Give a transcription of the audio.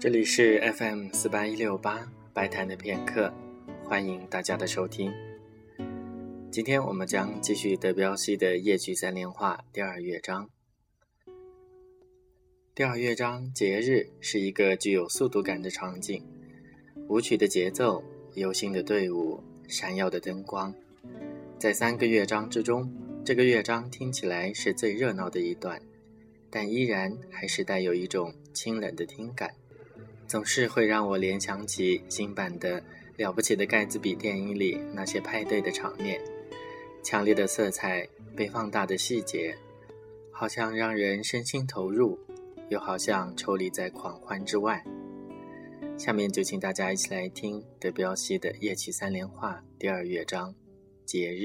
这里是 FM 四八一六八白谈的片刻，欢迎大家的收听。今天我们将继续德彪西的《夜曲三连画》第二乐章。第二乐章节日是一个具有速度感的场景，舞曲的节奏、游行的队伍、闪耀的灯光，在三个乐章之中，这个乐章听起来是最热闹的一段，但依然还是带有一种清冷的听感。总是会让我联想起新版的《了不起的盖茨比》电影里那些派对的场面，强烈的色彩被放大的细节，好像让人身心投入，又好像抽离在狂欢之外。下面就请大家一起来听德彪西的《夜曲三连画》第二乐章《节日》。